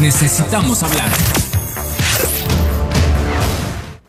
necesitamos hablar.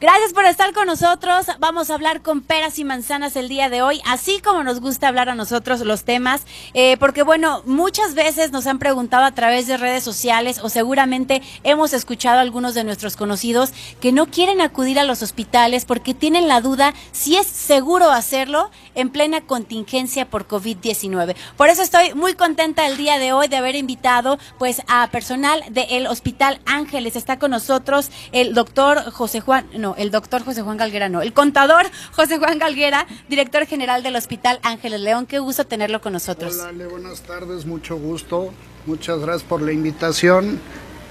Gracias por estar con nosotros. Vamos a hablar con peras y manzanas el día de hoy, así como nos gusta hablar a nosotros los temas, eh, porque bueno, muchas veces nos han preguntado a través de redes sociales o seguramente hemos escuchado a algunos de nuestros conocidos que no quieren acudir a los hospitales porque tienen la duda si es seguro hacerlo en plena contingencia por COVID-19. Por eso estoy muy contenta el día de hoy de haber invitado pues a personal del Hospital Ángeles. Está con nosotros el doctor José Juan, no, el doctor José Juan Galguera, no, el contador José Juan Galguera, director general del Hospital Ángeles León. Qué gusto tenerlo con nosotros. Hola, buenas tardes, mucho gusto. Muchas gracias por la invitación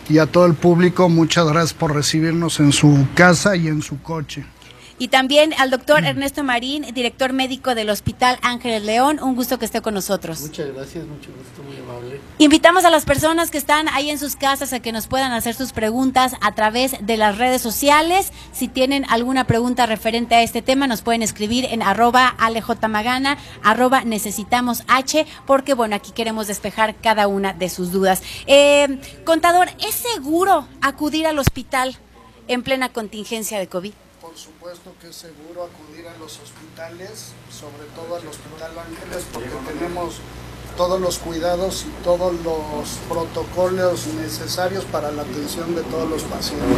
y a todo el público, muchas gracias por recibirnos en su casa y en su coche y también al doctor Ernesto Marín, director médico del Hospital Ángeles León. Un gusto que esté con nosotros. Muchas gracias, mucho gusto, muy amable. Invitamos a las personas que están ahí en sus casas a que nos puedan hacer sus preguntas a través de las redes sociales. Si tienen alguna pregunta referente a este tema, nos pueden escribir en arroba alejmagana, arroba necesitamos H, porque bueno, aquí queremos despejar cada una de sus dudas. Eh, contador, ¿es seguro acudir al hospital en plena contingencia de COVID? Por supuesto que es seguro acudir a los hospitales, sobre todo al Hospital Ángeles, porque tenemos todos los cuidados y todos los protocolos necesarios para la atención de todos los pacientes.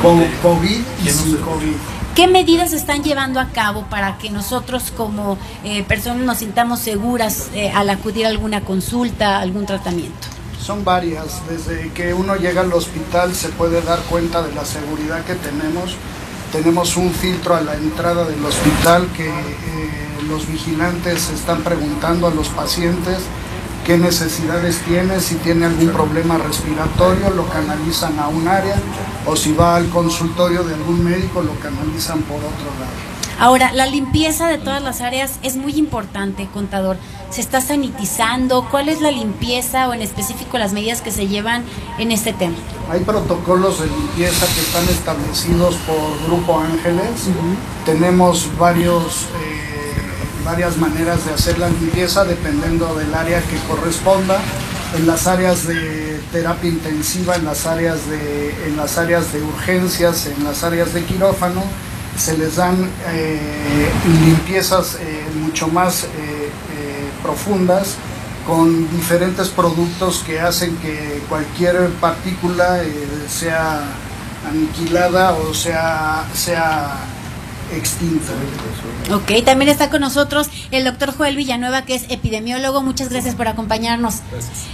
Con COVID y sin COVID. ¿Qué medidas están llevando a cabo para que nosotros como eh, personas nos sintamos seguras eh, al acudir a alguna consulta, algún tratamiento? Son varias. Desde que uno llega al hospital se puede dar cuenta de la seguridad que tenemos tenemos un filtro a la entrada del hospital que eh, los vigilantes están preguntando a los pacientes qué necesidades tiene, si tiene algún problema respiratorio, lo canalizan a un área o si va al consultorio de algún médico, lo canalizan por otro lado. Ahora, la limpieza de todas las áreas es muy importante, contador. ¿Se está sanitizando? ¿Cuál es la limpieza o en específico las medidas que se llevan en este tema? Hay protocolos de limpieza que están establecidos por Grupo Ángeles. Tenemos varios, eh, varias maneras de hacer la limpieza dependiendo del área que corresponda. En las áreas de terapia intensiva, en las áreas de, en las áreas de urgencias, en las áreas de quirófano, se les dan eh, limpiezas eh, mucho más eh, profundas con diferentes productos que hacen que cualquier partícula sea aniquilada o sea, sea extinta. Ok, también está con nosotros el doctor Joel Villanueva, que es epidemiólogo. Muchas gracias por acompañarnos.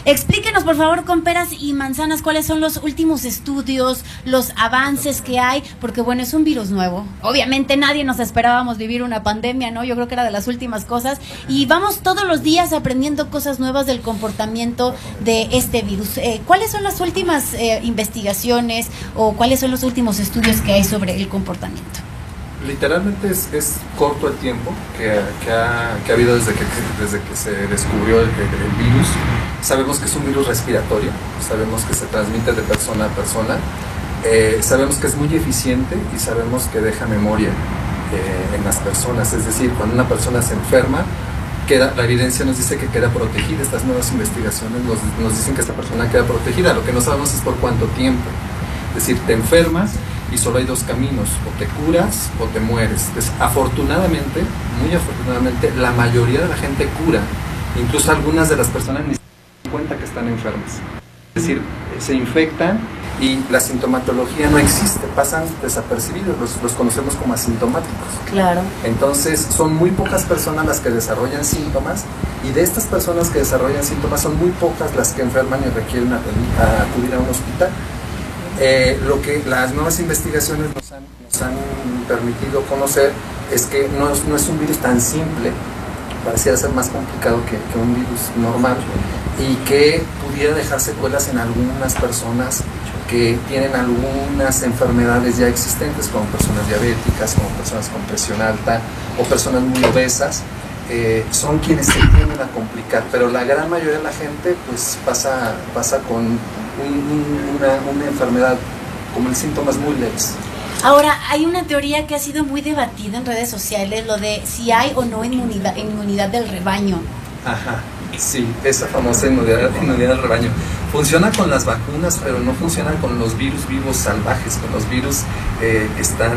Explíquenos, por favor, con peras y manzanas, cuáles son los últimos estudios, los avances que hay, porque bueno, es un virus nuevo. Obviamente nadie nos esperábamos vivir una pandemia, ¿no? Yo creo que era de las últimas cosas. Y vamos todos los días aprendiendo cosas nuevas del comportamiento de este virus. Eh, ¿Cuáles son las últimas eh, investigaciones o cuáles son los últimos estudios que hay sobre el comportamiento? Literalmente es, es, corto el tiempo que, que, ha, que, ha, habido desde que, desde que se descubrió el, virus. Sabemos que es un virus respiratorio, sabemos que se transmite de persona a persona, eh, sabemos que es muy eficiente y sabemos que deja memoria eh, en las personas. Es decir, cuando una persona se enferma, queda, la evidencia nos dice que queda protegida. Estas nuevas investigaciones nos, nos dicen que esta persona queda protegida. Lo que no sabemos es por cuánto tiempo. Es decir, te enfermas y solo hay dos caminos, o te curas o te mueres. afortunadamente, muy afortunadamente, la mayoría de la gente cura, incluso algunas de las personas ni se dan cuenta que están enfermas. Es decir, se infectan y la sintomatología no existe, pasan desapercibidos, los, conocemos como asintomáticos. Claro. Entonces, son muy pocas personas las que desarrollan síntomas y de estas personas que desarrollan síntomas son muy pocas las que enferman y requieren acudir a un hospital. Eh, lo que las nuevas investigaciones nos han, permitido conocer es que no es, no es, un virus tan simple, pareciera ser más complicado que, un virus normal y que pudiera dejar secuelas en algunas personas que tienen algunas enfermedades ya existentes, como personas diabéticas, como personas con presión alta o personas muy obesas. Eh, son quienes se tienden a complicar, pero la gran mayoría de la gente pues pasa, pasa con una, enfermedad como el síntomas muy leves. Ahora, hay una teoría que ha sido muy debatida en redes sociales, lo de si hay o no inmunidad, inmunidad del rebaño. Ajá, sí, esa famosa inmunidad, inmunidad del rebaño. Funciona con las vacunas, pero no funciona con los virus vivos salvajes, con los virus eh, que están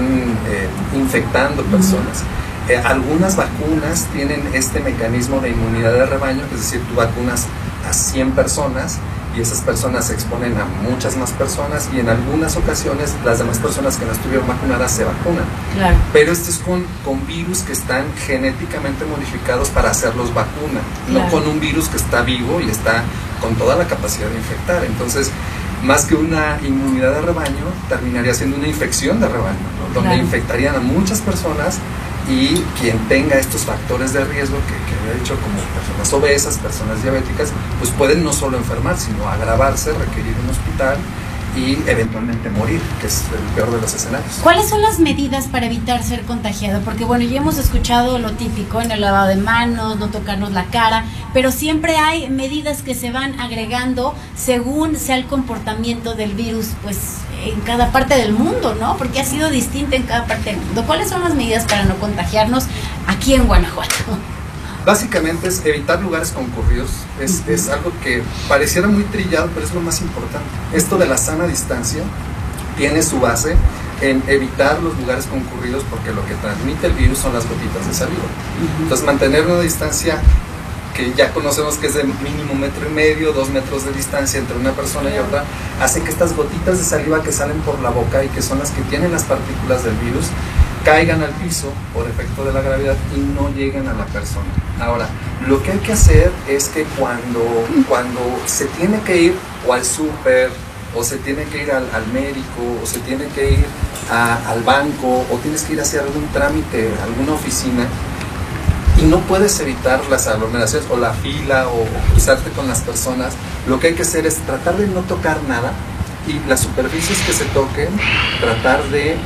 eh, infectando personas. Eh, algunas vacunas tienen este mecanismo de inmunidad de rebaño, es decir, tú vacunas a 100 personas y esas personas se exponen a muchas más personas y en algunas ocasiones las demás personas que no estuvieron vacunadas se vacunan. Claro. Pero esto es con, con virus que están genéticamente modificados para hacerlos vacuna, Claro. no con un virus que está vivo y está con toda la capacidad de infectar. Entonces, más que una inmunidad de rebaño, terminaría siendo una infección de rebaño, ¿no? donde Claro. infectarían a muchas personas y quien tenga estos factores de riesgo que, que había dicho como personas obesas, personas diabéticas, pues pueden no solo enfermar, sino agravarse, requerir un hospital y eventualmente morir, que es el peor de los escenarios. ¿Cuáles son las medidas para evitar ser contagiado? Porque bueno, ya hemos escuchado lo típico en el lavado de manos, no tocarnos la cara, pero siempre hay medidas que se van agregando según sea el comportamiento del virus, pues en cada parte del mundo, ¿no? Porque ha sido distinto en cada parte del mundo. ¿Cuáles son las medidas para no contagiarnos aquí en Guanajuato? Básicamente es evitar lugares concurridos. Es, es algo que pareciera muy trillado, pero es lo más importante. Esto de la sana distancia tiene su base en evitar los lugares concurridos porque lo que transmite el virus son las gotitas de saliva. Entonces mantener una distancia que ya conocemos que es de mínimo metro y medio, dos metros de distancia entre una persona y otra, hace que estas gotitas de saliva que salen por la boca y que son las que tienen las partículas del virus, caigan al piso por efecto de la gravedad y no lleguen a la persona. Ahora, lo que hay que hacer es que cuando, cuando se tiene que ir o al súper, o se tiene que ir al, al médico, o se tiene que ir a- al banco, o tienes que ir a hacer algún trámite, alguna oficina, no puedes evitar las aglomeraciones o la fila o, cruzarte con las personas, lo que hay que hacer es tratar de no tocar nada y las superficies que se toquen, tratar de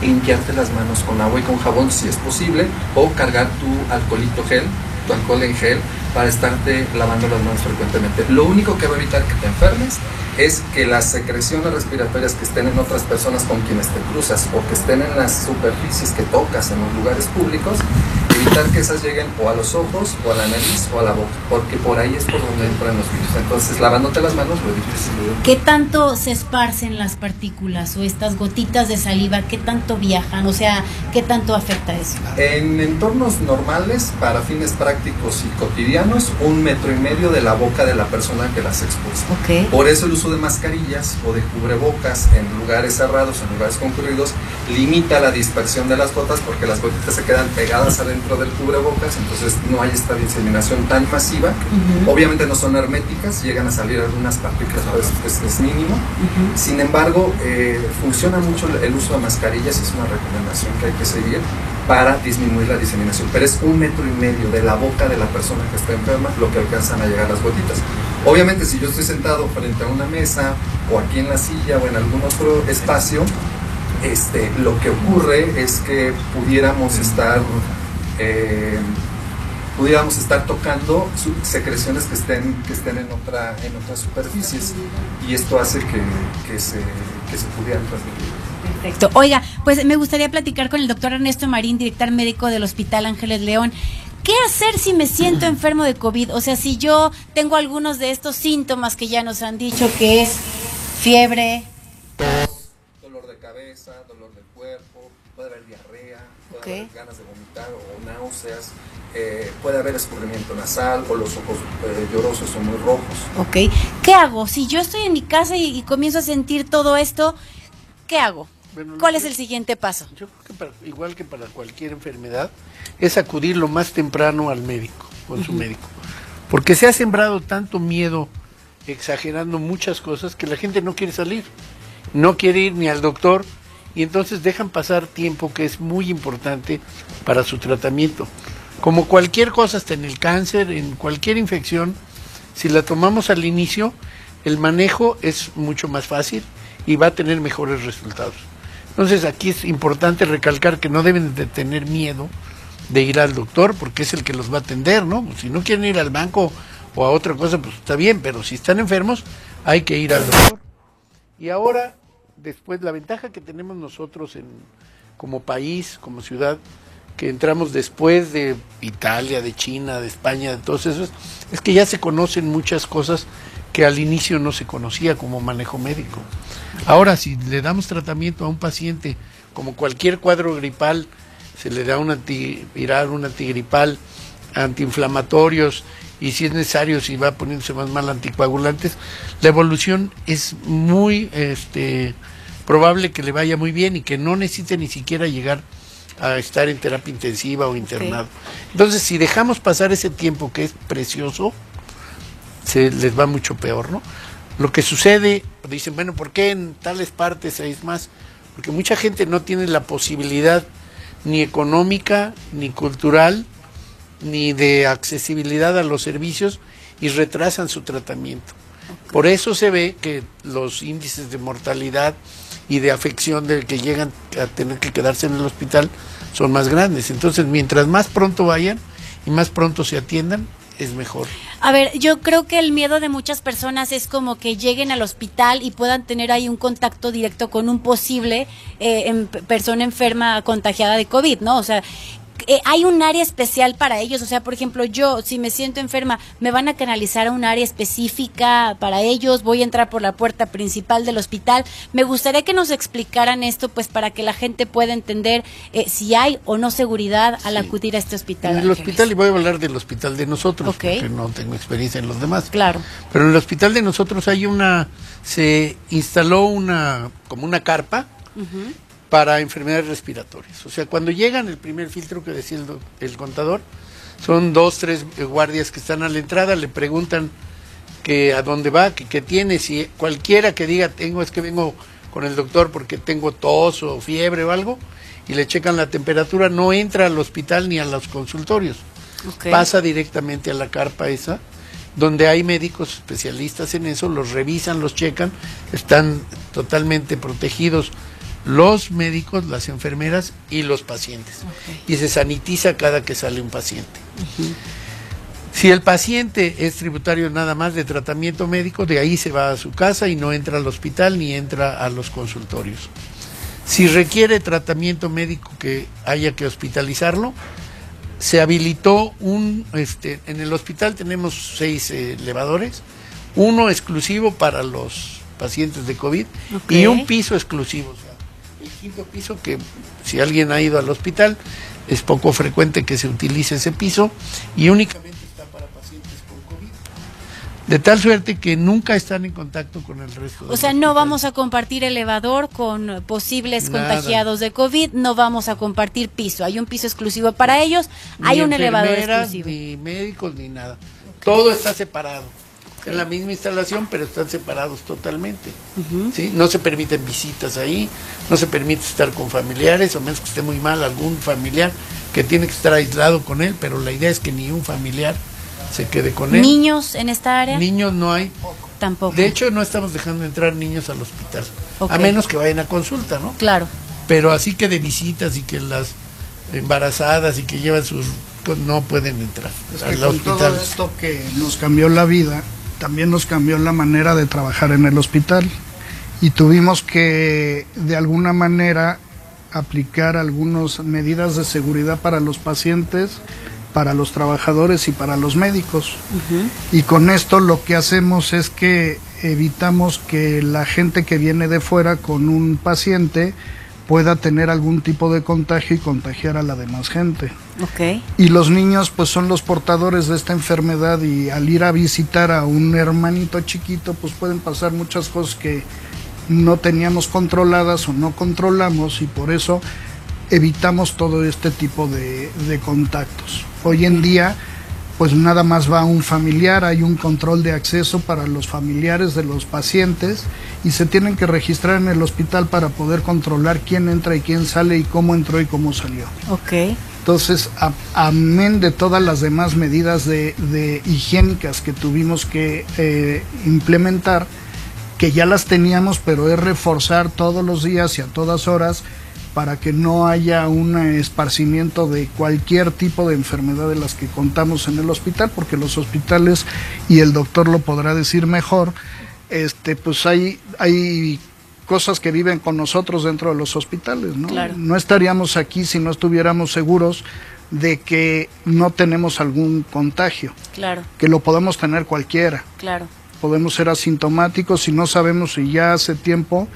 limpiarte las manos con agua y con jabón si es posible o cargar tu alcoholito gel, tu alcohol en gel para estarte lavando las manos frecuentemente. Lo único que va a evitar que te enfermes es que las secreciones respiratorias que estén en otras personas con quienes te cruzas o que estén en las superficies que tocas en los lugares públicos, evitar que esas lleguen o a los ojos o a la nariz o a la boca, porque por ahí es por donde entran los virus. Entonces, lavándote las manos lo difícil. ¿Qué tanto se esparcen las partículas o estas gotitas de saliva? ¿Qué tanto viajan? O sea, ¿qué tanto afecta eso? En entornos normales, para fines prácticos y cotidianos, un metro y medio de la boca de la persona que las expuesta. Ok. Por eso el uso de mascarillas o de cubrebocas en lugares cerrados, en lugares concurridos, limita la dispersión de las gotas porque las gotitas se quedan pegadas adentro del cubrebocas, entonces no hay esta diseminación tan masiva. Ujú. Obviamente no son herméticas, llegan a salir algunas partículas, pero es, es- mínimo. Ujú. Sin embargo, eh, funciona mucho el- el uso de mascarillas, es una recomendación que hay que seguir para disminuir la diseminación. Pero es un metro y medio de la boca de la persona que está enferma lo que alcanzan a llegar las gotitas. Obviamente, si yo estoy sentado frente a una mesa o aquí en la silla o en algún otro espacio, este, lo que ocurre es que pudiéramos estar eh, pudiéramos estar tocando secreciones que estén, que estén en, otra, en otras superficies y esto hace que, que se, que se pudieran transmitir. Perfecto. Oiga, pues me gustaría platicar con el doctor Ernesto Marín, director médico del Hospital Ángeles León. ¿Qué hacer si me siento enfermo de COVID? O sea, si yo tengo algunos de estos síntomas que ya nos han dicho que es fiebre, cabeza, dolor del cuerpo, puede haber diarrea, puede haber ganas de vomitar o náuseas, eh, puede haber escurrimiento nasal o los ojos eh, llorosos o muy rojos. ¿ok? ¿Qué hago? Si yo estoy en mi casa y, y comienzo a sentir todo esto, ¿qué hago? Bueno, ¿Cuál que- es el siguiente paso? Yo creo que para- igual que para cualquier enfermedad, es acudir lo más temprano al médico, con su médico. Porque se ha sembrado tanto miedo, exagerando muchas cosas, que la gente no quiere salir, no quiere ir ni al doctor, y entonces dejan pasar tiempo que es muy importante para su tratamiento. Como cualquier cosa, hasta en el cáncer, en cualquier infección, si la tomamos al inicio, el manejo es mucho más fácil y va a tener mejores resultados. Entonces aquí es importante recalcar que no deben de tener miedo de ir al doctor porque es el que los va a atender, ¿no? Si no quieren ir al banco o a otra cosa, pues está bien, pero si están enfermos hay que ir al doctor. Y ahora, después, la ventaja que tenemos nosotros en, como país, como ciudad, que entramos después de Italia, de China, de España, de todos esos, es que ya se conocen muchas cosas que al inicio no se conocía como manejo médico. Ahora, si le damos tratamiento a un paciente como cualquier cuadro gripal, se le da un antiviral, un antigripal, antiinflamatorios y si es necesario, si va poniéndose más mal anticoagulantes, la evolución es muy este, probable que le vaya muy bien y que no necesite ni siquiera llegar a estar en terapia intensiva o internado. Entonces, si dejamos pasar ese tiempo que es precioso, se les va mucho peor, ¿no? Lo que sucede, dicen, bueno, ¿por qué en tales partes hay más? Porque mucha gente no tiene la posibilidad ni económica, ni cultural, ni de accesibilidad a los servicios y retrasan su tratamiento. Por eso se ve que los índices de mortalidad y de afección del que llegan a tener que quedarse en el hospital son más grandes. Entonces, mientras más pronto vayan y más pronto se atiendan, es mejor. A ver, yo creo que el miedo de muchas personas es como que lleguen al hospital y puedan tener ahí un contacto directo con un posible eh, persona enferma contagiada de COVID, ¿no? O sea, eh, hay un área especial para ellos. O sea, por ejemplo, yo, si me siento enferma, me van a canalizar a un área específica para ellos. Voy a entrar por la puerta principal del hospital. Me gustaría que nos explicaran esto, pues, para que la gente pueda entender eh, si hay o no seguridad al acudir a este hospital. En el hospital, y voy a hablar del hospital de nosotros, porque no tengo experiencia en los demás. Claro. Pero en el hospital de nosotros hay una, se instaló una, como una carpa para enfermedades respiratorias. O sea, cuando llegan el primer filtro que decía el, contador, son dos, tres guardias que están a la entrada, le preguntan que a dónde va, que qué tiene, si cualquiera que diga tengo es que vengo con el doctor porque tengo tos o fiebre o algo, y le checan la temperatura, no entra al hospital ni a los consultorios. Pasa directamente a la carpa esa, donde hay médicos especialistas en eso, los revisan, los checan, están totalmente protegidos los médicos, las enfermeras y los pacientes. Y se sanitiza cada que sale un paciente. Si el paciente es tributario nada más de tratamiento médico, de ahí se va a su casa y no entra al hospital ni entra a los consultorios. Si requiere tratamiento médico que haya que hospitalizarlo, se habilitó un, este, en el hospital tenemos seis elevadores, uno exclusivo para los pacientes de COVID y un piso exclusivo quinto piso, que si alguien ha ido al hospital, es poco frecuente que se utilice ese piso y únicamente está para pacientes con COVID. De tal suerte que nunca están en contacto con el resto. O sea, no vamos a compartir elevador con posibles contagiados de COVID, no vamos a compartir piso. Hay un piso exclusivo para ellos, hay un elevador exclusivo. Ni médicos ni nada. Todo está separado en la misma instalación, pero están separados totalmente. ¿sí? No se permiten visitas ahí, no se permite estar con familiares, o menos que esté muy mal algún familiar que tiene que estar aislado con él, pero la idea es que ni un familiar se quede con él. ¿Niños en esta área? Niños no hay. Tampoco. De hecho, no estamos dejando entrar niños al hospital, a menos que vayan a consulta, ¿no? Claro. Pero así que de visitas y que las embarazadas y que llevan sus pues no pueden entrar al hospital. Todo esto que nos cambió la vida, también nos cambió la manera de trabajar en el hospital y tuvimos que de alguna manera aplicar algunas medidas de seguridad para los pacientes, para los trabajadores y para los médicos. Y con esto lo que hacemos es que evitamos que la gente que viene de fuera con un paciente pueda tener algún tipo de contagio y contagiar a la demás gente. Okay. Y los niños pues son los portadores de esta enfermedad y al ir a visitar a un hermanito chiquito pues pueden pasar muchas cosas que no teníamos controladas o no controlamos y por eso evitamos todo este tipo de, de contactos. Hoy en día pues nada más va un familiar, hay un control de acceso para los familiares de los pacientes y se tienen que registrar en el hospital para poder controlar quién entra y quién sale y cómo entró y cómo salió. Ok. Entonces, amén de todas las demás medidas de, higiénicas que tuvimos que eh, implementar, que ya las teníamos, pero es reforzar todos los días y a todas horas para que no haya un esparcimiento de cualquier tipo de enfermedad de las que contamos en el hospital, porque los hospitales, y el doctor lo podrá decir mejor, este, pues hay, hay cosas que viven con nosotros dentro de los hospitales, ¿no? No estaríamos aquí si no estuviéramos seguros de que no tenemos algún contagio. Claro. Que lo podemos tener cualquiera. Claro. podemos ser asintomáticos y no sabemos si ya hace tiempo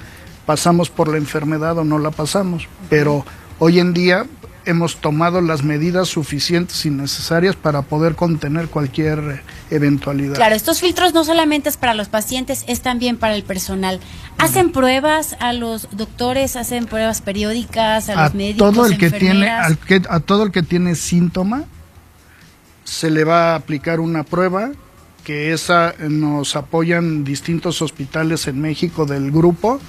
pasamos por la enfermedad o no la pasamos. Pero hoy en día hemos tomado las medidas suficientes y necesarias para poder contener cualquier eventualidad. Claro, estos filtros no solamente es para los pacientes, es también para el personal. ¿Hacen pruebas a los doctores, hacen pruebas periódicas a, los médicos, todo el que tiene a todo el que tiene síntoma se le va a aplicar una prueba que esa nos apoyan distintos hospitales en México del grupo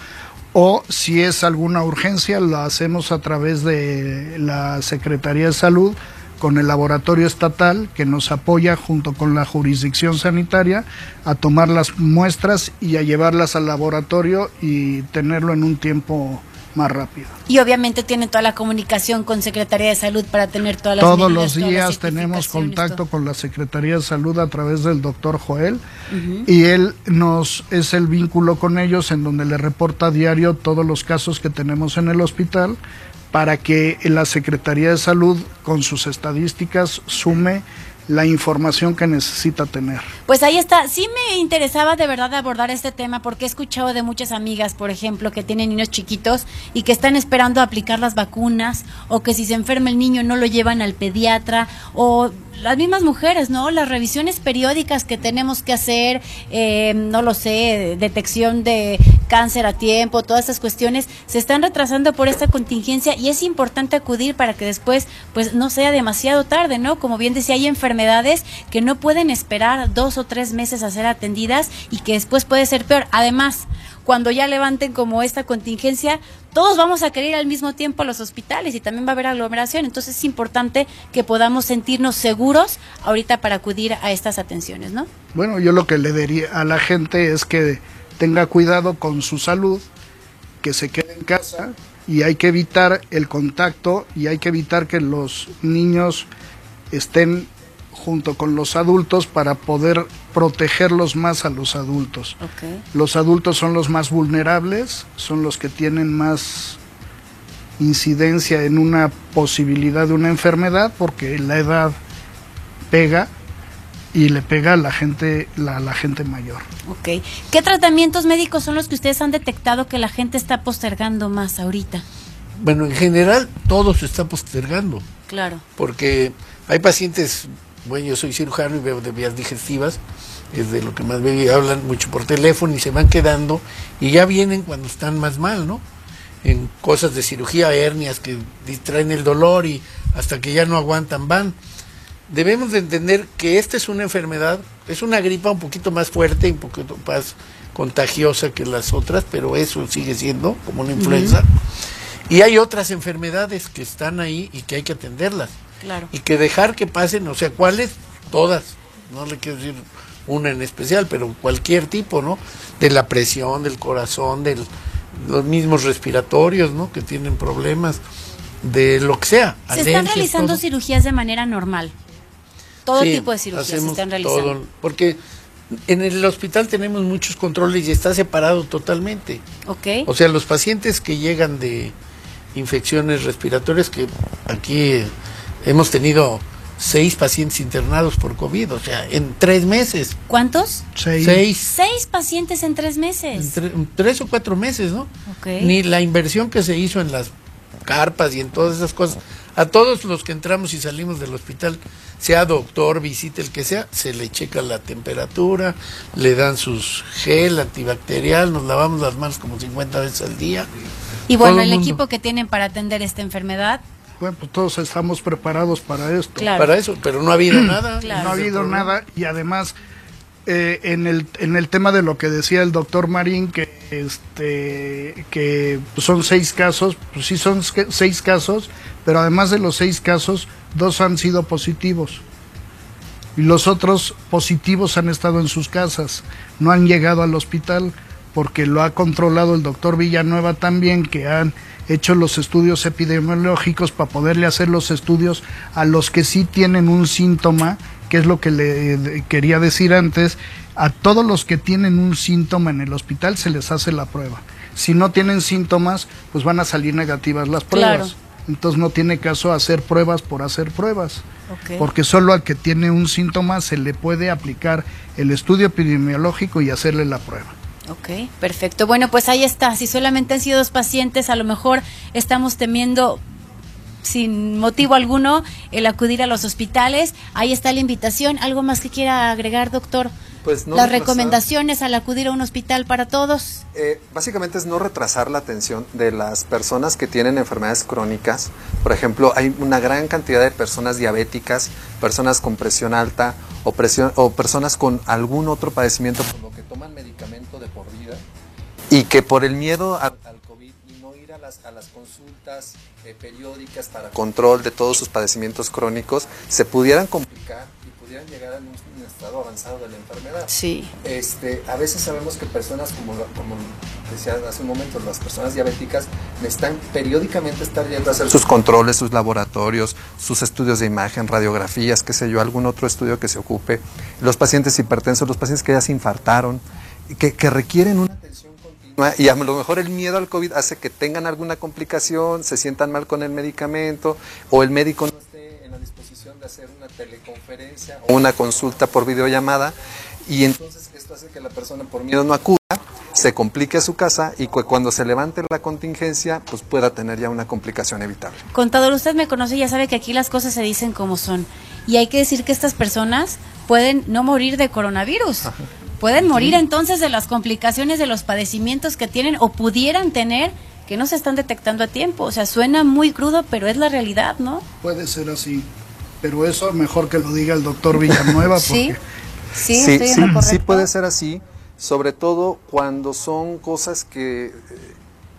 o si es alguna urgencia lo hacemos a través de la Secretaría de Salud con el laboratorio estatal que nos apoya junto con la jurisdicción sanitaria a tomar las muestras y a llevarlas al laboratorio y tenerlo en un tiempo más rápido. Y obviamente tienen toda la comunicación con Secretaría de Salud para tener todas las Todos los días tenemos contacto con la Secretaría de Salud a través del doctor Joel y él nos es el vínculo con ellos en donde le reporta a diario todos los casos que tenemos en el hospital para que la Secretaría de Salud con sus estadísticas sume la información que necesita tener. Pues ahí está. Sí me interesaba de verdad abordar este tema porque he escuchado de muchas amigas, por ejemplo, que tienen niños chiquitos y que están esperando aplicar las vacunas o que si se enferma el niño no lo llevan al pediatra o las mismas mujeres, ¿no? Las revisiones periódicas que tenemos que hacer, eh, no lo sé, detección de cáncer a tiempo, todas estas cuestiones se están retrasando por esta contingencia y es importante acudir para que después, pues, no sea demasiado tarde, ¿no? Como bien decía, hay enfermedades que no pueden esperar dos o tres meses a ser atendidas y que después puede ser peor. Además, cuando ya levanten como esta contingencia, todos vamos a querer ir al mismo tiempo a los hospitales y también va a haber aglomeración. Entonces es importante que podamos sentirnos seguros ahorita para acudir a estas atenciones, ¿no? Bueno, yo lo que le diría a la gente es que tenga cuidado con su salud, que se quede en casa y hay que evitar el contacto y hay que evitar que los niños estén junto con los adultos para poder protegerlos más a los adultos. Los adultos son los más vulnerables, son los que tienen más incidencia en una posibilidad de una enfermedad porque la edad pega y le pega a la gente la, la gente mayor. Ok. ¿Qué tratamientos médicos son los que ustedes han detectado que la gente está postergando más ahorita? Bueno, en general todo se está postergando. Claro. Porque hay pacientes bueno, yo soy cirujano y veo de vías digestivas, es de lo que más veo y hablan mucho por teléfono y se van quedando y ya vienen cuando están más mal, ¿no? En cosas de cirugía, hernias que distraen el dolor y hasta que ya no aguantan van. Debemos de entender que esta es una enfermedad, es una gripa un poquito más fuerte y un poquito más contagiosa que las otras, pero eso sigue siendo como una influenza. Y hay otras enfermedades que están ahí y que hay que atenderlas. Y que dejar que pasen, o sea, ¿cuáles? Todas. No le quiero decir una en especial, pero cualquier tipo, ¿no? De la presión, del corazón, de los mismos respiratorios, ¿no? Que tienen problemas, de lo que sea. Se están realizando cirugías de manera normal. Todo tipo de cirugías se están realizando. porque en el hospital tenemos muchos controles y está separado totalmente. Ok. O sea, los pacientes que llegan de infecciones respiratorias, que aquí hemos tenido seis pacientes internados por COVID, o sea, en tres meses. ¿Cuántos? Seis. Seis, pacientes en tres meses. En tres o cuatro meses, ¿no? Ni la inversión que se hizo en las carpas y en todas esas cosas. A todos los que entramos y salimos del hospital, sea doctor, visite el que sea, se le checa la temperatura, le dan sus gel antibacterial, nos lavamos las manos como 50 veces al día. Y bueno, el equipo que tienen para atender esta enfermedad bueno, pues todos estamos preparados para esto. Para eso, pero no ha habido nada. No ha habido nada y además eh, en, el, en el tema de lo que decía el doctor Marín, que, este, que son seis casos, pues sí son seis casos, pero además de los seis casos, dos han sido positivos. Y los otros positivos han estado en sus casas, no han llegado al hospital porque lo ha controlado el doctor Villanueva también, que han hecho los estudios epidemiológicos para poderle hacer los estudios a los que sí tienen un síntoma, que es lo que le quería decir antes, a todos los que tienen un síntoma en el hospital se les hace la prueba. Si no tienen síntomas, pues van a salir negativas las pruebas. Entonces no tiene caso hacer pruebas por hacer pruebas. Porque solo al que tiene un síntoma se le puede aplicar el estudio epidemiológico y hacerle la prueba. Ok, perfecto. Bueno, pues ahí está. Si solamente han sido dos pacientes, a lo mejor estamos temiendo sin motivo alguno el acudir a los hospitales. Ahí está la invitación. ¿Algo más que quiera agregar, doctor? Pues no Las retrasar- recomendaciones al acudir a un hospital para todos. Eh, básicamente es no retrasar la atención de las personas que tienen enfermedades crónicas. Por ejemplo, hay una gran cantidad de personas diabéticas, personas con presión alta o, presión, o personas con algún otro padecimiento por lo que toman medicamento de por vida y que por el miedo al, al COVID y no ir a las, a las consultas eh, periódicas para control de todos sus padecimientos crónicos, se pudieran complicar llegar a un, estado avanzado de la enfermedad. Sí. Este, a veces sabemos que personas, como, como decía hace un momento, las personas diabéticas necesitan periódicamente estar yendo a hacer sus controles, sus laboratorios, sus estudios de imagen, radiografías, qué sé yo, algún otro estudio que se ocupe. Los pacientes hipertensos, los pacientes que ya se infartaron, que, que requieren una atención continua y a lo mejor el miedo al COVID hace que tengan alguna complicación, se sientan mal con el medicamento o el médico no esté en la disposición de hacer una teleconferencia o una consulta por videollamada y entonces esto hace que la persona por miedo no acuda, se complique a su casa y cu- cuando se levante la contingencia pues pueda tener ya una complicación evitable. Contador, usted me conoce y ya sabe que aquí las cosas se dicen como son. Y hay que decir que estas personas pueden no morir de coronavirus. Pueden morir entonces de las complicaciones de los padecimientos que tienen o pudieran tener que no se están detectando a tiempo. O sea, suena muy crudo, pero es la realidad, ¿no? Puede ser así, pero eso mejor que lo diga el doctor Villanueva Sí. porque Sí, sí, estoy en sí, lo sí puede ser así, sobre todo cuando son cosas que,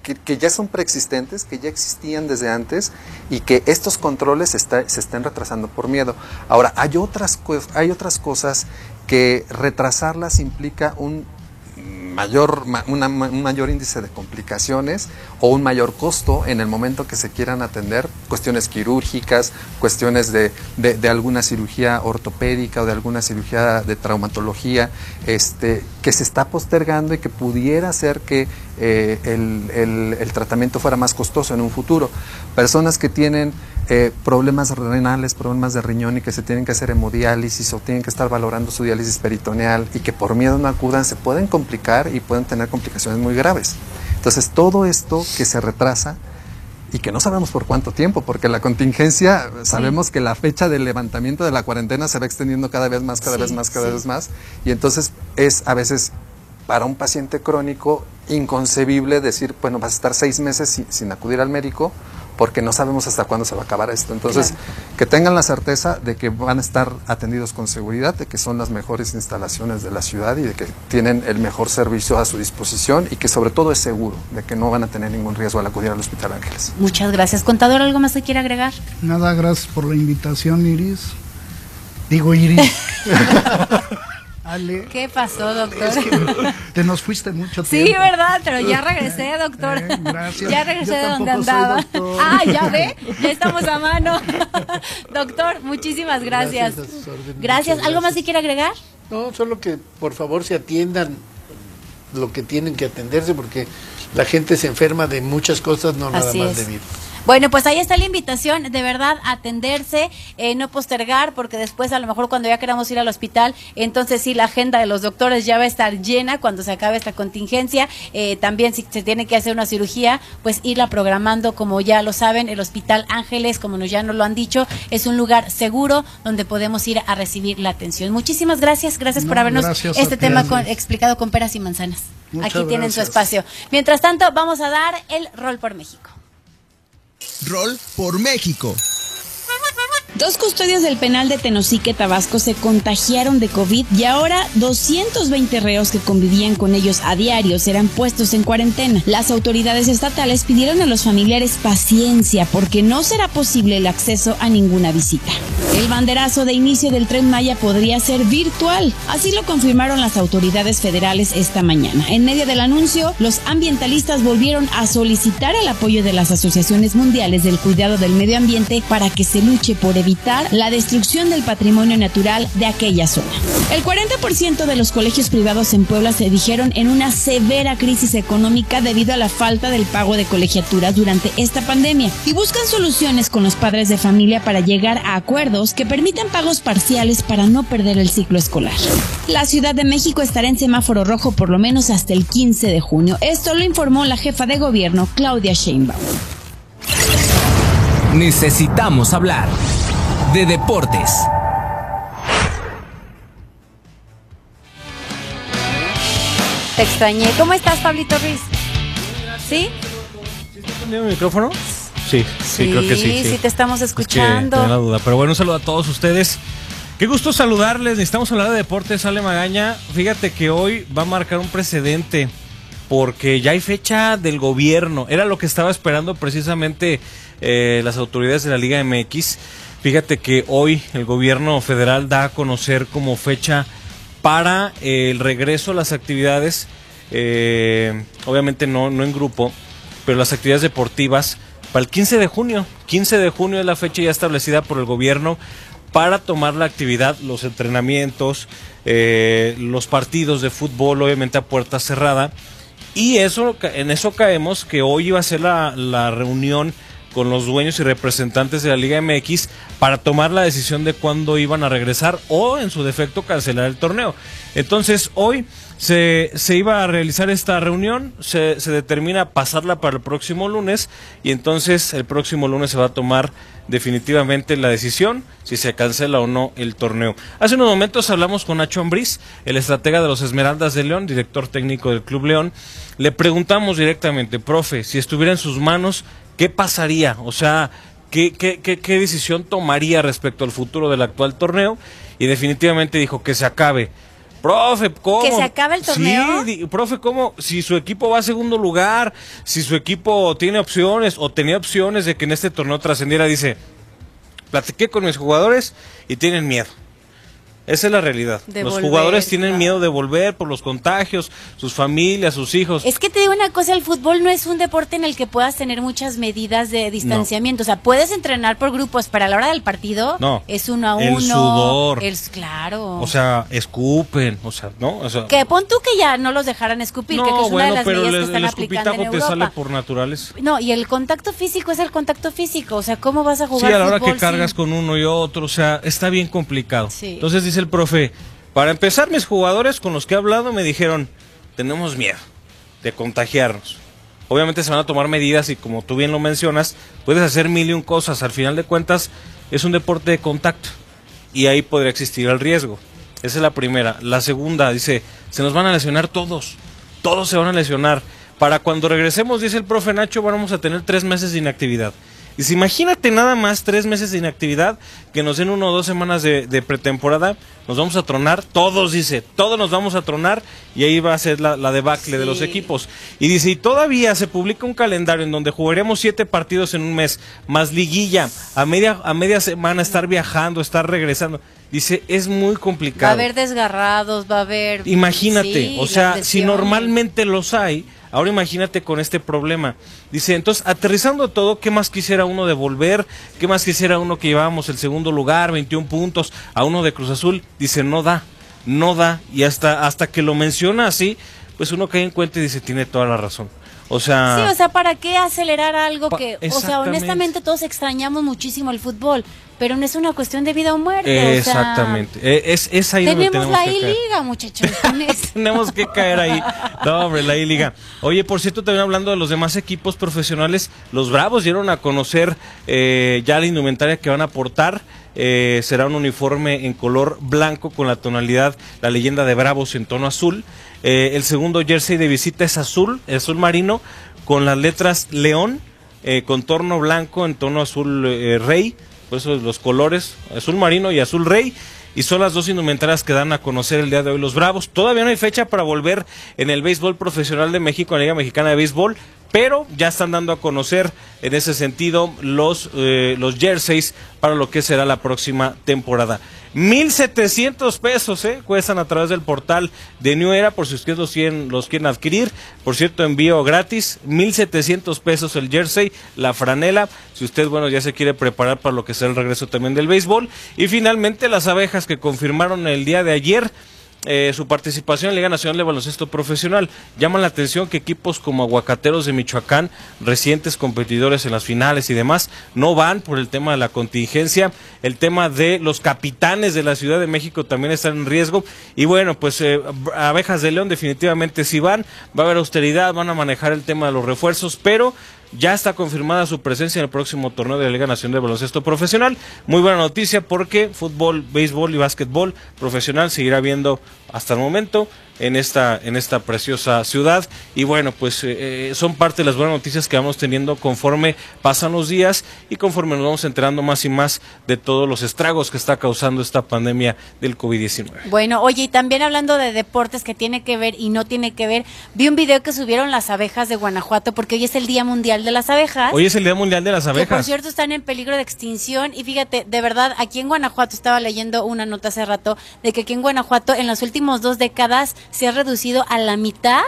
que, que ya son preexistentes, que ya existían desde antes y que estos controles se, está- se estén retrasando por miedo. Ahora, hay otras, hay otras cosas que retrasarlas implica un mayor, ma- una- un mayor índice de complicaciones o un mayor costo en el momento que se quieran atender, cuestiones quirúrgicas, cuestiones de, de- alguna cirugía ortopédica o de alguna cirugía de traumatología, este, que se está postergando y que pudiera hacer que eh, el, el- el tratamiento fuera más costoso en un futuro. Personas que tienen eh, problemas renales, problemas de riñón y que se tienen que hacer hemodiálisis o tienen que estar valorando su diálisis peritoneal y que por miedo no acudan, se pueden complicar y pueden tener complicaciones muy graves. Entonces, todo esto que se retrasa y que no sabemos por cuánto tiempo, porque la contingencia, sabemos que la fecha del levantamiento de la cuarentena se va extendiendo cada vez más, cada Sí, vez más, cada sí. vez más, y entonces es a veces para un paciente crónico inconcebible decir, bueno, vas a estar seis meses sin, sin acudir al médico porque no sabemos hasta cuándo se va a acabar esto. Entonces, que tengan la certeza de que van a estar atendidos con seguridad, de que son las mejores instalaciones de la ciudad y de que tienen el mejor servicio a su disposición y que sobre todo es seguro, de que no van a tener ningún riesgo al acudir al Hospital Ángeles. Muchas gracias. Contador, ¿algo más que quiera agregar? nada, gracias por la invitación, Iris. Digo Iris. Ale, ¿Qué pasó, doctor? es que te nos fuiste mucho tiempo. Sí, verdad, pero ya regresé, doctor. Eh, gracias. Ya regresé de donde andaba. Ah, ya ve, ya estamos a mano. doctor, muchísimas gracias. Gracias Gracias. ¿Algo más gracias. que quiera agregar? No, solo que por favor se atiendan lo que tienen que atenderse porque la gente se enferma de muchas cosas, no nada Así más es. de virus. Bueno, pues ahí está la invitación, de verdad, atenderse, eh, no postergar, porque después a lo mejor cuando ya queramos ir al hospital, entonces sí, la agenda de los doctores ya va a estar llena cuando se acabe esta contingencia. Eh, también si se tiene que hacer una cirugía, pues irla programando, como ya lo saben, el Hospital Ángeles, como ya nos lo han dicho, es un lugar seguro donde podemos ir a recibir la atención. Muchísimas gracias, gracias por No, habernos gracias este tema con- explicado con peras y manzanas. Muchas Aquí tienen su espacio. Mientras tanto, vamos a dar el rol por México. Rol por México. Dos custodios del penal de Tenosique, Tabasco, se contagiaron de COVID y ahora 220 reos que convivían con ellos a diario serán puestos en cuarentena. Las autoridades estatales pidieron a los familiares paciencia porque no será posible el acceso a ninguna visita. El banderazo de inicio del tren Maya podría ser virtual, así lo confirmaron las autoridades federales esta mañana. En medio del anuncio, los ambientalistas volvieron a solicitar el apoyo de las asociaciones mundiales del cuidado del medio ambiente para que se luche por evitar evitar la destrucción del patrimonio natural de aquella zona. El 40% de los colegios privados en Puebla se dijeron en una severa crisis económica debido a la falta del pago de colegiaturas durante esta pandemia y buscan soluciones con los padres de familia para llegar a acuerdos que permitan pagos parciales para no perder el ciclo escolar. La Ciudad de México estará en semáforo rojo por lo menos hasta el 15 de junio. Esto lo informó la jefa de gobierno, Claudia Sheinbaum. Necesitamos hablar de deportes. Te extrañé. ¿Cómo estás, Pablito Ruiz? ¿Sí? ¿Tenía el micrófono? Sí, sí, creo que sí. Sí, te estamos Es que escuchando. la duda. Pero bueno, un saludo a todos ustedes. Qué gusto saludarles. Necesitamos hablar de deportes, Ale Magaña. Fíjate que hoy va a marcar un precedente porque ya hay fecha del gobierno. Era lo que estaba esperando precisamente eh, las autoridades de la Liga MX. Fíjate que hoy el gobierno federal da a conocer como fecha para eh, el regreso a las actividades, eh, obviamente no, no en grupo, pero las actividades deportivas para el 15 de junio. 15 de junio es la fecha ya establecida por el gobierno para tomar la actividad, los entrenamientos, eh, los partidos de fútbol, obviamente a puerta cerrada. Y eso, en eso caemos que hoy iba a ser la, la reunión con los dueños y representantes de la Liga MX para tomar la decisión de cuándo iban a regresar o en su defecto cancelar el torneo. Entonces hoy se, se iba a realizar esta reunión, se, se determina pasarla para el próximo lunes y entonces el próximo lunes se va a tomar definitivamente la decisión si se cancela o no el torneo. Hace unos momentos hablamos con Nacho Ambriz, el estratega de los Esmeraldas de León, director técnico del Club León. Le preguntamos directamente, profe, si estuviera en sus manos, ¿qué pasaría? O sea, ¿qué, qué, qué, qué decisión tomaría respecto al futuro del actual torneo? Y definitivamente dijo que se acabe. Profe, ¿cómo? ¿Que se acabe el torneo? Sí, profe, ¿cómo? Si su equipo va a segundo lugar, si su equipo tiene opciones o tenía opciones de que en este torneo trascendiera, dice, platiqué con mis jugadores y tienen miedo. Esa es la realidad. De los volver, jugadores tienen claro. miedo de volver por los contagios, sus familias, sus hijos. Es que te digo una cosa, el fútbol no es un deporte en el que puedas tener muchas medidas de distanciamiento. O sea, puedes entrenar por grupos, pero a la hora del partido No. es uno a El uno. sudor. El- claro. O sea, escupen, o sea, ¿no? O sea, que pon tú que ya no los dejaran escupir, que, que es una de las pero medidas el, que están el aplicando en escupitajo te Europa. sale por naturales. No, y el contacto físico es el contacto físico. O sea, ¿cómo vas a Sí, jugar a la hora fútbol que cargas sin- con uno y otro, o sea, está bien complicado. Sí. Entonces dice el profe, para empezar mis jugadores con los que he hablado me dijeron, tenemos miedo de contagiarnos. Obviamente se van a tomar medidas y como tú bien lo mencionas, puedes hacer mil y un cosas. Al final de cuentas es un deporte de contacto y ahí podría existir el riesgo. Esa es la primera. La segunda, dice, se nos van a lesionar todos. Todos se van a lesionar. Para cuando regresemos, dice el profe Nacho, vamos a tener tres meses de inactividad. Dice, imagínate nada más tres meses de inactividad, que nos den uno o dos semanas de, de pretemporada, nos vamos a tronar, todos, dice, todos nos vamos a tronar y ahí va a ser la, la debacle de los equipos. Y dice, y todavía se publica un calendario en donde jugaremos siete partidos en un mes, más liguilla, a media, a media semana estar viajando, estar regresando. Dice, es muy Va a complicado. haber desgarrados, va a haber... Imagínate, Sí, o sea, si normalmente los hay, ahora imagínate con este problema. Dice, entonces, aterrizando todo, ¿qué más quisiera uno de volver? ¿Qué más quisiera uno que llevábamos el segundo lugar, 21 puntos, a uno de Cruz Azul? Dice, no da, no da. Y hasta, hasta que lo menciona así, pues uno cae en cuenta y dice, tiene toda la razón. O sea, Sí, o sea, ¿para qué acelerar algo que, o sea, honestamente todos extrañamos muchísimo el fútbol, pero no es una cuestión de vida o muerte. o sea, exactamente. Eh, es, es ahí donde tenemos tenemos la que caer. I-Liga, muchachos. Tenemos que caer ahí. No, hombre, la I-Liga. Oye, por cierto, también hablando de los demás equipos profesionales, los Bravos dieron a conocer eh, ya la indumentaria que van a aportar. Eh, será un uniforme en color blanco con la tonalidad, la leyenda de Bravos en tono azul. Eh, el segundo jersey de visita es azul, azul marino, con las letras León, eh, contorno blanco en tono azul eh, rey. Por eso los colores, azul marino y azul rey. Y son las dos indumentarias que dan a conocer el día de hoy los Bravos. Todavía no hay fecha para volver en el béisbol profesional de México, en la Liga Mexicana de Béisbol, pero ya están dando a conocer en ese sentido los, eh, los jerseys para lo que será la próxima temporada. 1.700 pesos eh, cuestan a través del portal de New Era, por si ustedes los quieren, los quieren adquirir. Por cierto, envío gratis, 1.700 pesos el jersey, la franela, si usted, bueno, ya se quiere preparar para lo que será el regreso también del béisbol. Y finalmente las abejas que confirmaron el día de ayer eh, su participación en Liga Nacional de Baloncesto Profesional. Llama la atención que equipos como Aguacateros de Michoacán, recientes competidores en las finales y demás, no van por el tema de la contingencia. El tema de los capitanes de la Ciudad de México también están en riesgo. Y bueno, pues eh, Abejas de León definitivamente sí van. Va a haber austeridad, van a manejar el tema de los refuerzos, pero ya está confirmada su presencia en el próximo torneo de la Liga Nacional de Baloncesto Profesional. Muy buena noticia porque fútbol, béisbol y básquetbol profesional seguirá viendo hasta el momento en esta, en esta preciosa ciudad. Y bueno, pues eh, eh, son parte de las buenas noticias que vamos teniendo conforme pasan los días y conforme nos vamos enterando más y más de todos los estragos que está causando esta pandemia del COVID-19. Bueno, oye, y también hablando de deportes que tiene que ver y no tiene que ver, vi un video que subieron las abejas de Guanajuato porque hoy es el Día Mundial de las Abejas. Hoy es el Día Mundial de las Abejas. Que por cierto están en peligro de extinción y fíjate, de verdad, aquí en Guanajuato estaba leyendo una nota hace rato de que aquí en Guanajuato en las últimas dos décadas se ha reducido a la mitad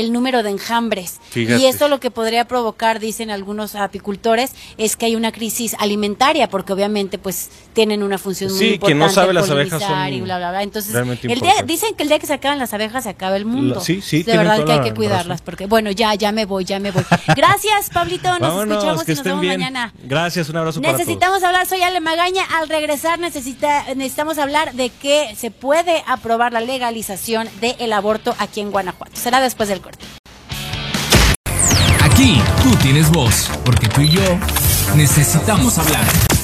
el número de enjambres. Fíjate. Y esto lo que podría provocar, dicen algunos apicultores, es que hay una crisis alimentaria, porque obviamente pues tienen una función muy Sí, importante. quien no sabe, las abejas son y bla, bla, bla. Entonces, el día, dicen que el día que se acaban las abejas se acaba el mundo. La- sí, sí, De verdad que hay que cuidarlas, porque bueno, ya, ya me voy, ya me voy. Gracias, Pablito, nos Vámonos, escuchamos que y nos vemos bien. mañana. Gracias, un abrazo para todos. Necesitamos hablar, soy Ale Magaña. Al regresar necesita, necesitamos hablar de que se puede aprobar la legalización del aborto aquí en Guanajuato. Será después del Aquí tú tienes voz, porque tú y yo necesitamos hablar.